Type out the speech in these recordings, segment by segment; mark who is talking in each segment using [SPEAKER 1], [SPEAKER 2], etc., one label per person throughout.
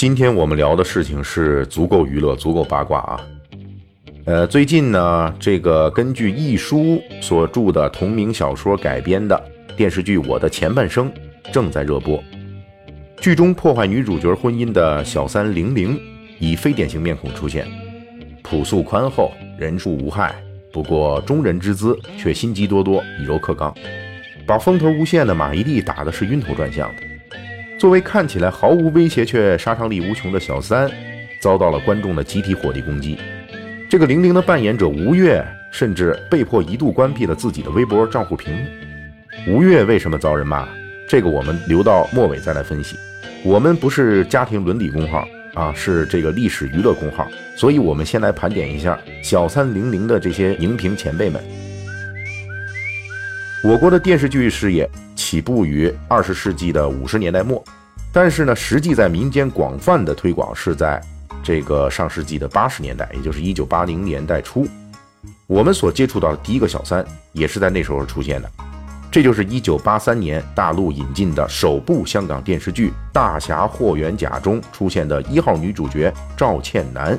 [SPEAKER 1] 今天我们聊的事情是足够娱乐、足够八卦啊。呃，最近呢，这个根据亦舒所著的同名小说改编的电视剧《我的前半生》正在热播。剧中破坏女主角婚姻的小三玲玲以非典型面孔出现，朴素宽厚，人畜无害。不过中人之姿，却心机多多，以柔克刚，把风头无限的马伊琍打的是晕头转向的。作为看起来毫无威胁却杀伤力无穷的小三，遭到了观众的集体火力攻击。这个玲玲的扮演者吴越，甚至被迫一度关闭了自己的微博账户屏幕。吴越为什么遭人骂？这个我们留到末尾再来分析。我们不是家庭伦理公号。啊，是这个历史娱乐公号，所以我们先来盘点一下小三零零的这些荧屏前辈们。我国的电视剧事业起步于二十世纪的五十年代末，但是呢，实际在民间广泛的推广是在这个上世纪的八十年代，也就是一九八零年代初，我们所接触到的第一个小三也是在那时候出现的。这就是一九八三年大陆引进的首部香港电视剧《大侠霍元甲》中出现的一号女主角赵倩楠。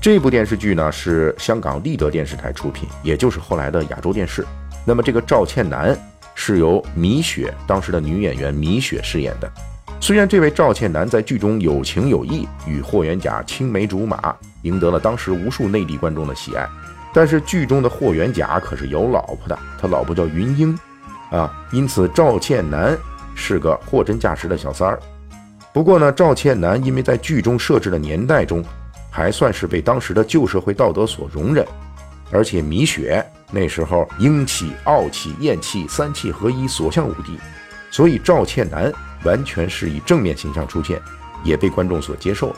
[SPEAKER 1] 这部电视剧呢是香港立德电视台出品，也就是后来的亚洲电视。那么这个赵倩楠是由米雪当时的女演员米雪饰演的。虽然这位赵倩男在剧中有情有义，与霍元甲青梅竹马，赢得了当时无数内地观众的喜爱，但是剧中的霍元甲可是有老婆的，他老婆叫云英。啊，因此赵倩男是个货真价实的小三儿。不过呢，赵倩男因为在剧中设置的年代中，还算是被当时的旧社会道德所容忍，而且米雪那时候英气、傲气、艳气三气合一，所向无敌，所以赵倩楠完全是以正面形象出现，也被观众所接受了。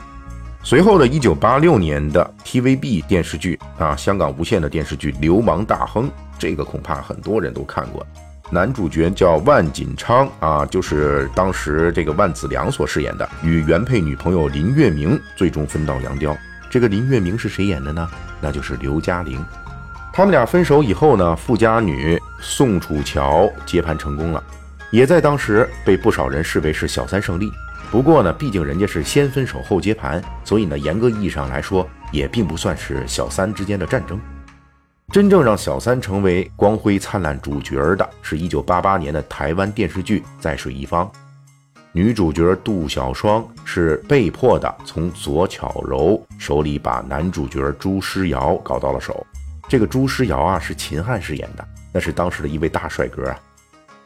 [SPEAKER 1] 随后的一九八六年的 TVB 电视剧啊，香港无线的电视剧《流氓大亨》，这个恐怕很多人都看过。男主角叫万锦昌啊，就是当时这个万梓良所饰演的，与原配女朋友林月明最终分道扬镳。这个林月明是谁演的呢？那就是刘嘉玲。他们俩分手以后呢，富家女宋楚乔接盘成功了，也在当时被不少人视为是小三胜利。不过呢，毕竟人家是先分手后接盘，所以呢，严格意义上来说，也并不算是小三之间的战争。真正让小三成为光辉灿烂主角的，是一九八八年的台湾电视剧《在水一方》，女主角杜小双是被迫的从左巧柔手里把男主角朱诗尧搞到了手。这个朱诗尧啊，是秦汉饰演的，那是当时的一位大帅哥啊。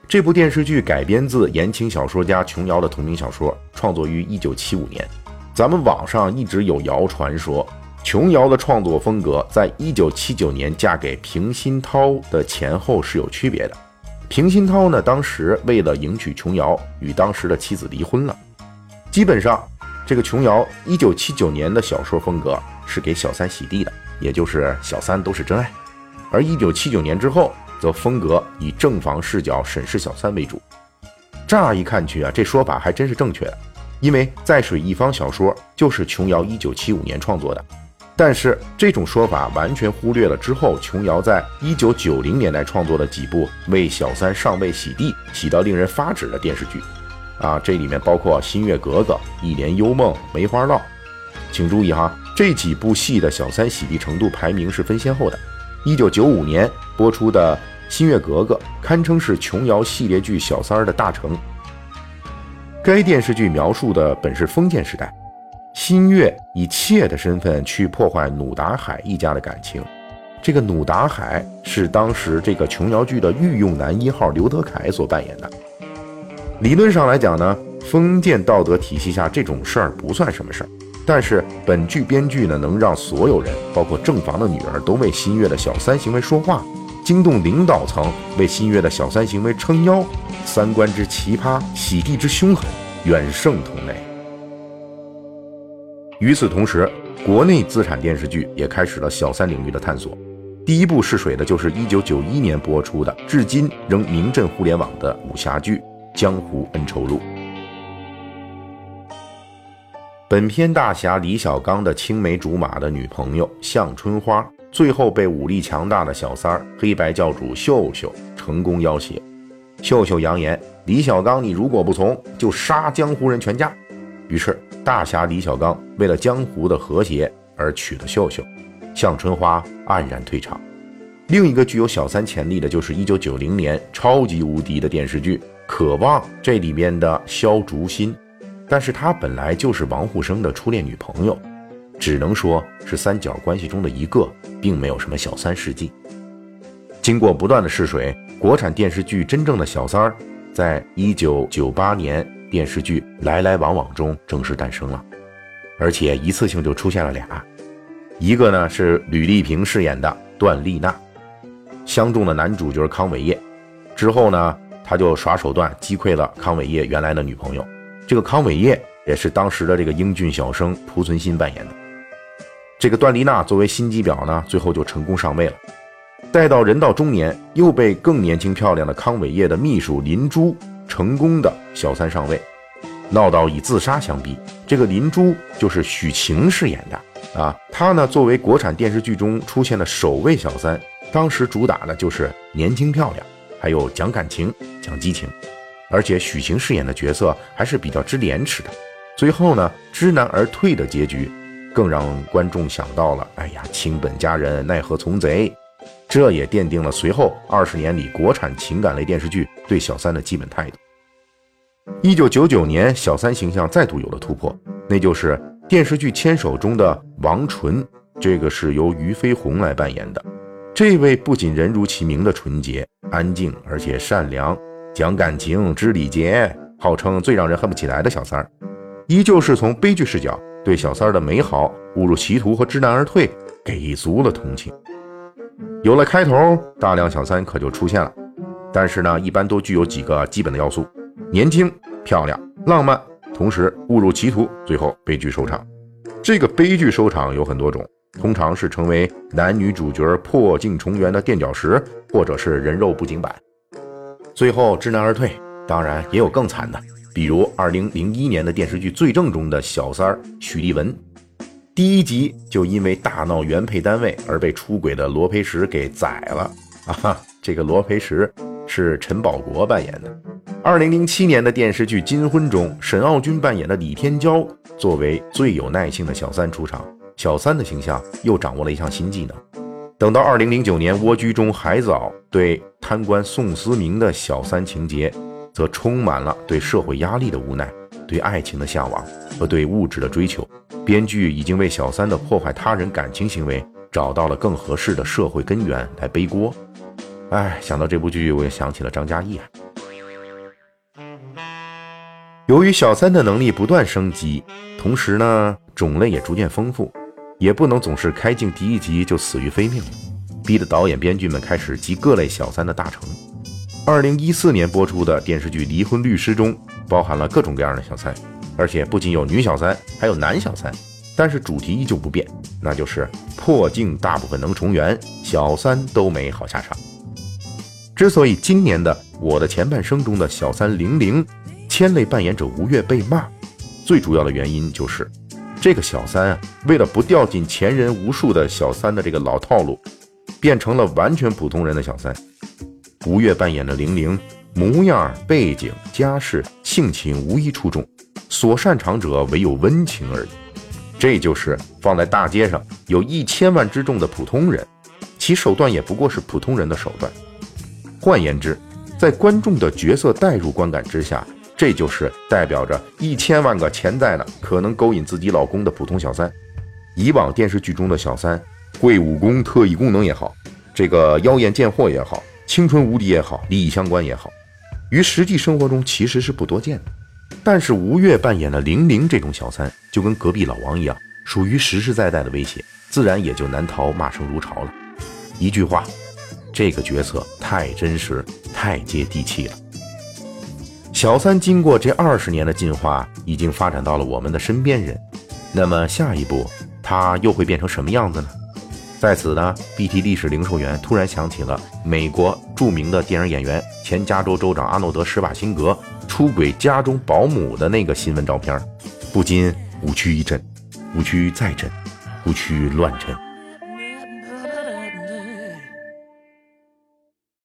[SPEAKER 1] 这部电视剧改编自言情小说家琼瑶的同名小说，创作于一九七五年。咱们网上一直有谣传说。琼瑶的创作风格在一九七九年嫁给平鑫涛的前后是有区别的。平鑫涛呢，当时为了迎娶琼瑶，与当时的妻子离婚了。基本上，这个琼瑶一九七九年的小说风格是给小三洗地的，也就是小三都是真爱。而一九七九年之后，则风格以正房视角审视小三为主。乍一看去啊，这说法还真是正确的，因为在水一方小说就是琼瑶一九七五年创作的。但是这种说法完全忽略了之后琼瑶在一九九零年代创作的几部为小三上位洗地、洗到令人发指的电视剧，啊，这里面包括《新月格格》《一帘幽梦》《梅花烙》。请注意哈，这几部戏的小三洗地程度排名是分先后的。一九九五年播出的《新月格格》堪称是琼瑶系列剧小三儿的大成。该电视剧描述的本是封建时代。新月以妾的身份去破坏努达海一家的感情，这个努达海是当时这个琼瑶剧的御用男一号刘德凯所扮演的。理论上来讲呢，封建道德体系下这种事儿不算什么事儿，但是本剧编剧呢能让所有人，包括正房的女儿，都为新月的小三行为说话，惊动领导层为新月的小三行为撑腰，三观之奇葩，洗地之凶狠，远胜同类。与此同时，国内资产电视剧也开始了小三领域的探索。第一部试水的就是1991年播出的，至今仍名震互联网的武侠剧《江湖恩仇录》。本片大侠李小刚的青梅竹马的女朋友向春花，最后被武力强大的小三儿黑白教主秀秀成功要挟。秀秀扬言：“李小刚，你如果不从，就杀江湖人全家。”于是大侠李小刚为了江湖的和谐而娶了秀秀，向春花黯然退场。另一个具有小三潜力的，就是一九九零年超级无敌的电视剧《渴望》这里面的萧竹心，但是她本来就是王沪生的初恋女朋友，只能说是三角关系中的一个，并没有什么小三事迹。经过不断的试水，国产电视剧真正的小三儿，在一九九八年电视剧《来来往往》中正式诞生了，而且一次性就出现了俩，一个呢是吕丽萍饰演的段丽娜，相中的男主角康伟业，之后呢他就耍手段击溃了康伟业原来的女朋友，这个康伟业也是当时的这个英俊小生濮存昕扮演的，这个段丽娜作为心机婊呢，最后就成功上位了。待到人到中年，又被更年轻漂亮的康伟业的秘书林珠成功的小三上位，闹到以自杀相逼。这个林珠就是许晴饰演的啊，她呢作为国产电视剧中出现的首位小三，当时主打的就是年轻漂亮，还有讲感情、讲激情，而且许晴饰演的角色还是比较知廉耻的。最后呢，知难而退的结局，更让观众想到了：哎呀，亲本佳人奈何从贼。这也奠定了随后二十年里国产情感类电视剧对小三的基本态度。一九九九年，小三形象再度有了突破，那就是电视剧《牵手》中的王纯，这个是由俞飞鸿来扮演的。这位不仅人如其名的纯洁、安静，而且善良、讲感情、知礼节，号称最让人恨不起来的小三儿，依旧是从悲剧视角对小三儿的美好、误入歧途和知难而退给足了同情。有了开头，大量小三可就出现了。但是呢，一般都具有几个基本的要素：年轻、漂亮、浪漫，同时误入歧途，最后悲剧收场。这个悲剧收场有很多种，通常是成为男女主角破镜重圆的垫脚石，或者是人肉布景板，最后知难而退。当然，也有更惨的，比如2001年的电视剧《罪证》中的小三儿许丽文。第一集就因为大闹原配单位而被出轨的罗培石给宰了 啊哈！这个罗培石是陈宝国扮演的。二零零七年的电视剧《金婚》中，沈傲君扮演的李天骄作为最有耐性的小三出场，小三的形象又掌握了一项新技能。等到二零零九年《蜗居》中，海藻对贪官宋思明的小三情节，则充满了对社会压力的无奈。对爱情的向往和对物质的追求，编剧已经为小三的破坏他人感情行为找到了更合适的社会根源来背锅。哎，想到这部剧，我也想起了张嘉译。由于小三的能力不断升级，同时呢种类也逐渐丰富，也不能总是开镜第一集就死于非命，逼得导演编剧们开始集各类小三的大成。二零一四年播出的电视剧《离婚律师》中。包含了各种各样的小三，而且不仅有女小三，还有男小三，但是主题依旧不变，那就是破镜大部分能重圆，小三都没好下场。之所以今年的《我的前半生》中的小三玲玲，千类扮演者吴越被骂，最主要的原因就是这个小三啊，为了不掉进前人无数的小三的这个老套路，变成了完全普通人的小三。吴越扮演的玲玲。模样、背景、家世、性情无一出众，所擅长者唯有温情而已。这就是放在大街上有一千万之众的普通人，其手段也不过是普通人的手段。换言之，在观众的角色代入观感之下，这就是代表着一千万个潜在的可能勾引自己老公的普通小三。以往电视剧中的小三，会武功、特异功能也好，这个妖艳贱货也好，青春无敌也好，利益相关也好。于实际生活中其实是不多见的，但是吴越扮演的玲玲这种小三，就跟隔壁老王一样，属于实实在在的威胁，自然也就难逃骂声如潮了。一句话，这个角色太真实，太接地气了。小三经过这二十年的进化，已经发展到了我们的身边人，那么下一步，他又会变成什么样子呢？在此呢，BT 历史零售员突然想起了美国著名的电影演员、前加州州长阿诺德·施瓦辛格出轨家中保姆的那个新闻照片，不禁五区一震，五区再震，五区乱震。